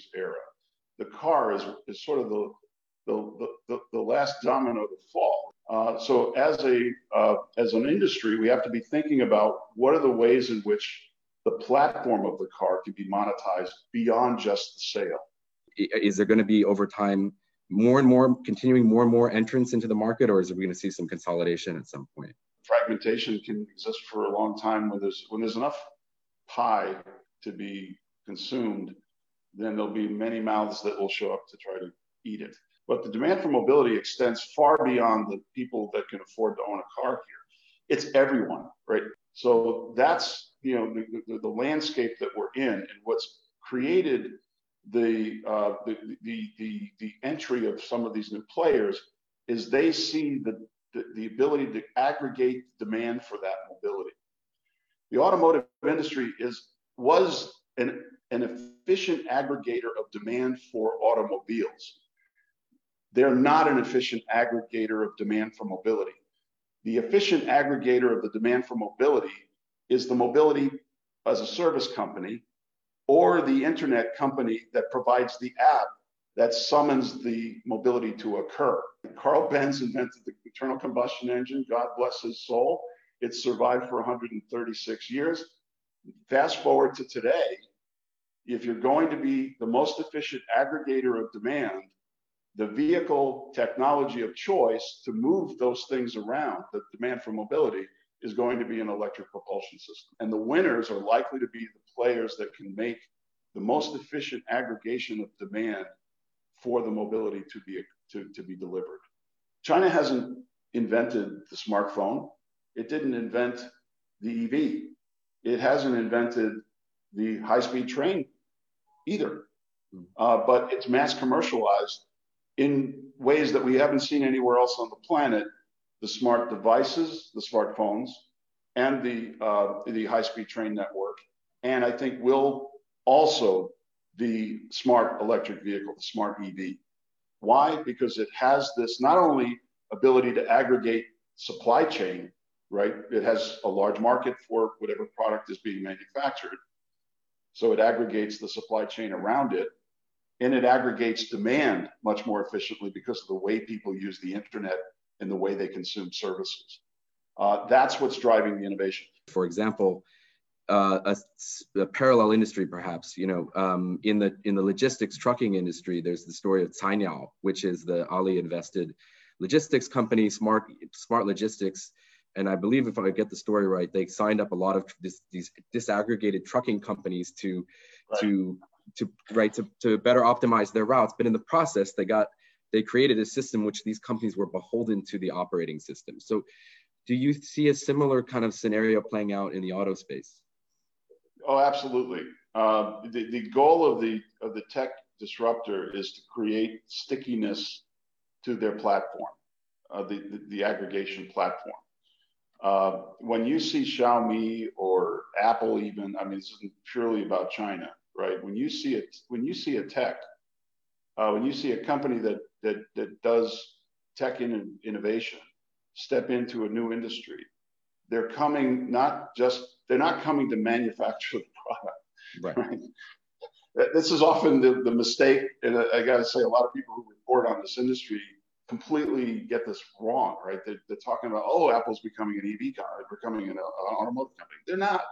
company's era. The car is, is sort of the, the, the, the last domino to fall. Uh, so as a uh, as an industry, we have to be thinking about what are the ways in which the platform of the car can be monetized beyond just the sale. Is there going to be over time more and more continuing more and more entrance into the market, or is it we going to see some consolidation at some point? Fragmentation can exist for a long time when there's when there's enough pie to be consumed, then there'll be many mouths that will show up to try to eat it. But the demand for mobility extends far beyond the people that can afford to own a car here. It's everyone, right? So that's you know the, the, the landscape that we're in, and what's created the, uh, the, the, the, the entry of some of these new players is they see the, the, the ability to aggregate demand for that mobility. The automotive industry is was an, an efficient aggregator of demand for automobiles. They're not an efficient aggregator of demand for mobility. The efficient aggregator of the demand for mobility is the mobility as a service company or the internet company that provides the app that summons the mobility to occur. Karl Benz invented the internal combustion engine, God bless his soul. It survived for 136 years. Fast forward to today, if you're going to be the most efficient aggregator of demand, the vehicle technology of choice to move those things around, the demand for mobility, is going to be an electric propulsion system. And the winners are likely to be the players that can make the most efficient aggregation of demand for the mobility to be, to, to be delivered. China hasn't invented the smartphone. It didn't invent the EV. It hasn't invented the high-speed train either. Hmm. Uh, but it's mass commercialized in ways that we haven't seen anywhere else on the planet the smart devices, the smartphones, and the, uh, the high-speed train network. And I think will also the smart electric vehicle, the smart EV. Why? Because it has this not only ability to aggregate supply chain, right? It has a large market for whatever product is being manufactured. So it aggregates the supply chain around it and it aggregates demand much more efficiently because of the way people use the internet and the way they consume services. Uh, that's what's driving the innovation. For example, uh, a, a, parallel industry, perhaps. You know, um, in the in the logistics trucking industry, there's the story of Cainiao, which is the Ali invested logistics company, Smart Smart Logistics. And I believe if I get the story right, they signed up a lot of this, these disaggregated trucking companies to right. to to right to, to better optimize their routes. But in the process, they got they created a system which these companies were beholden to the operating system. So do you see a similar kind of scenario playing out in the auto space? Oh, absolutely. Uh, the, the goal of the of the tech disruptor is to create stickiness to their platform, uh, the, the, the aggregation platform. Uh, when you see Xiaomi or Apple, even I mean, this isn't purely about China, right? When you see it, when you see a tech, uh, when you see a company that that that does tech in, innovation step into a new industry, they're coming not just they're not coming to manufacture the product. Right. right? This is often the, the mistake, and I, got to say, a lot of people who report on this industry completely get this wrong, right? They're, they're talking about, oh, Apple's becoming an EV car, becoming an, an automotive company. They're not.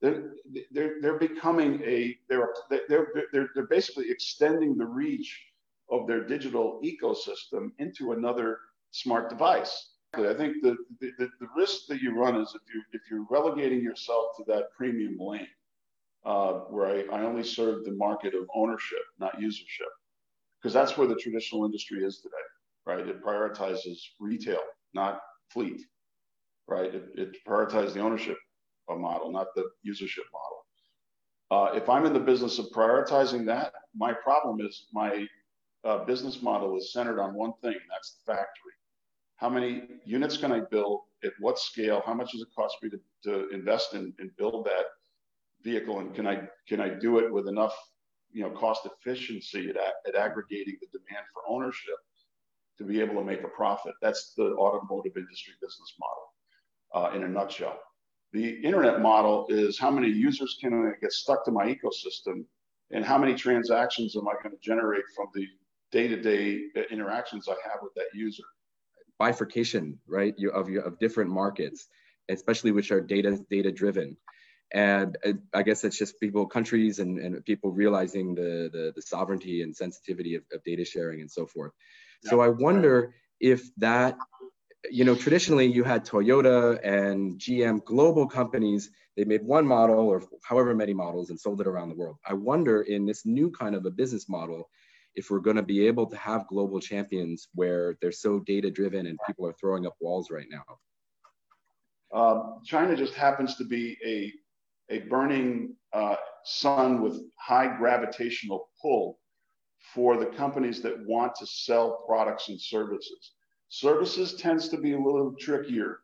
They're, they're, they're becoming a, they're, they're, they're, they're basically extending the reach of their digital ecosystem into another smart device. I think the, the, the, risk that you run is if, you, if you're relegating yourself to that premium lane, uh, where I, I only serve the market of ownership, not usership, because that's where the traditional industry is today, right? It prioritizes retail, not fleet, right? It, it prioritizes the ownership model, not the usership model. Uh, if I'm in the business of prioritizing that, my problem is my uh, business model is centered on one thing, that's the factory how many units can I build at what scale? How much does it cost me to, to invest in and build that vehicle? And can I can I do it with enough you know cost efficiency at, at aggregating the demand for ownership to be able to make a profit? That's the automotive industry business model uh, in a nutshell. The internet model is how many users can I get stuck to my ecosystem and how many transactions am I going to generate from the day-to-day interactions I have with that user? Bifurcation, right? You, of you of different markets, especially which are data data driven, and I guess it's just people, countries, and, and people realizing the, the, the sovereignty and sensitivity of, of data sharing and so forth. Yeah. So I wonder if that you know, traditionally you had Toyota and GM global companies, they made one model or however many models and sold it around the world. I wonder in this new kind of a business model, if we're going to be able to have global champions where they're so data driven and people are throwing up walls right now. Uh, China just happens to be a, a burning uh, sun with high gravitational pull for the companies that want to sell products and services. Services tends to be a little trickier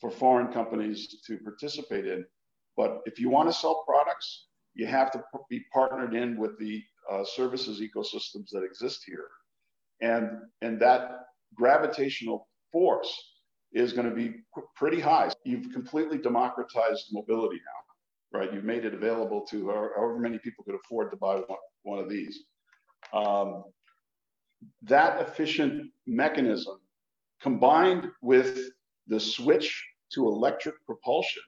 for foreign companies to participate in. But if you want to sell products, you have to be partnered in with the uh, services ecosystems that exist here. And, and that gravitational force is going to be pretty high. You've completely democratized mobility now, right? You've made it available to however many people could afford to buy one, of these. Um, that efficient mechanism combined with the switch to electric propulsion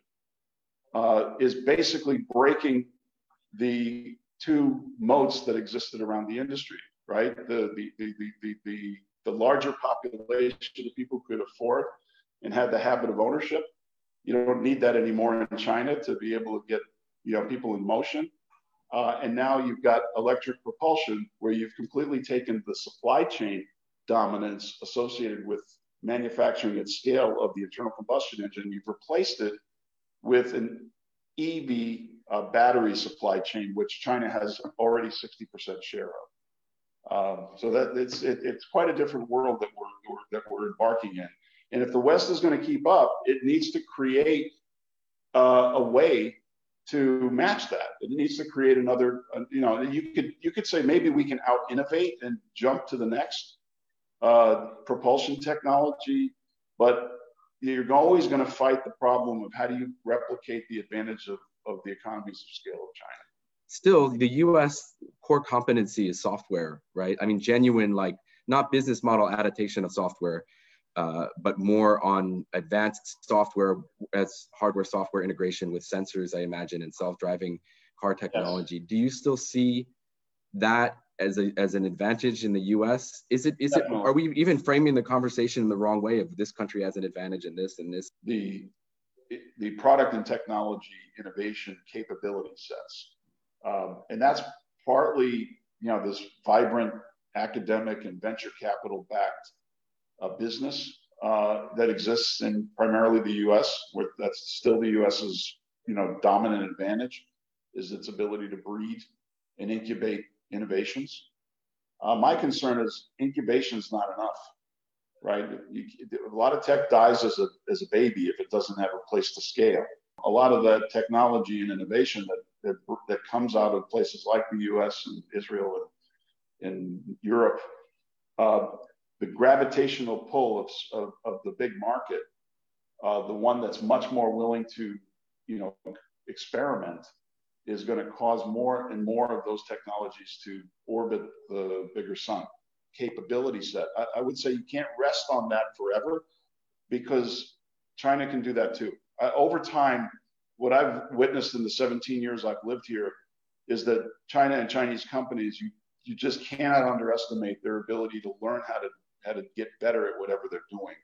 uh, is basically breaking the two moats that existed around the industry, right? The, the, the, the, the, the larger population of people could afford and had the habit of ownership. You don't need that anymore in China to be able to get you know people in motion. Uh, and now you've got electric propulsion where you've completely taken the supply chain dominance associated with manufacturing at scale of the internal combustion engine, you've replaced it with an EV uh, battery supply chain, which China has already 60% share of. Um, so that it's it, it's quite a different world that we're, we're, that we're embarking in. And if the West is going to keep up, it needs to create uh, a way to match that. It needs to create another. Uh, you know, you could you could say maybe we can out innovate and jump to the next uh, propulsion technology, but you're always going to fight the problem of how do you replicate the advantage of, of the economies of scale of China. Still, the US core competency is software, right? I mean, genuine, like not business model adaptation of software, uh, but more on advanced software as hardware software integration with sensors, I imagine, and self driving car technology. Yes. Do you still see that as a as an advantage in the U.S. Is it is Definitely. it are we even framing the conversation in the wrong way of this country has an advantage in this and this? The the product and technology innovation capability sets, um, and that's partly you know this vibrant academic and venture capital backed business uh, that exists in primarily the U.S. Where that's still the U.S.'s you know dominant advantage is its ability to breed and incubate innovations. Uh, my concern is incubation is not enough, right? You, a lot of tech dies as a, as a baby if it doesn't have a place to scale. A lot of that technology and innovation that, that, that comes out of places like the US and Israel and, and Europe, uh, the gravitational pull of, of, of the big market, uh, the one that's much more willing to, you know, experiment is going to cause more and more of those technologies to orbit the bigger sun capability set. I, I would say you can't rest on that forever because China can do that too. Over time, what I've witnessed in the 17 years I've lived here is that China and Chinese companies, you, you just cannot underestimate their ability to learn how to how to get better at whatever they're doing.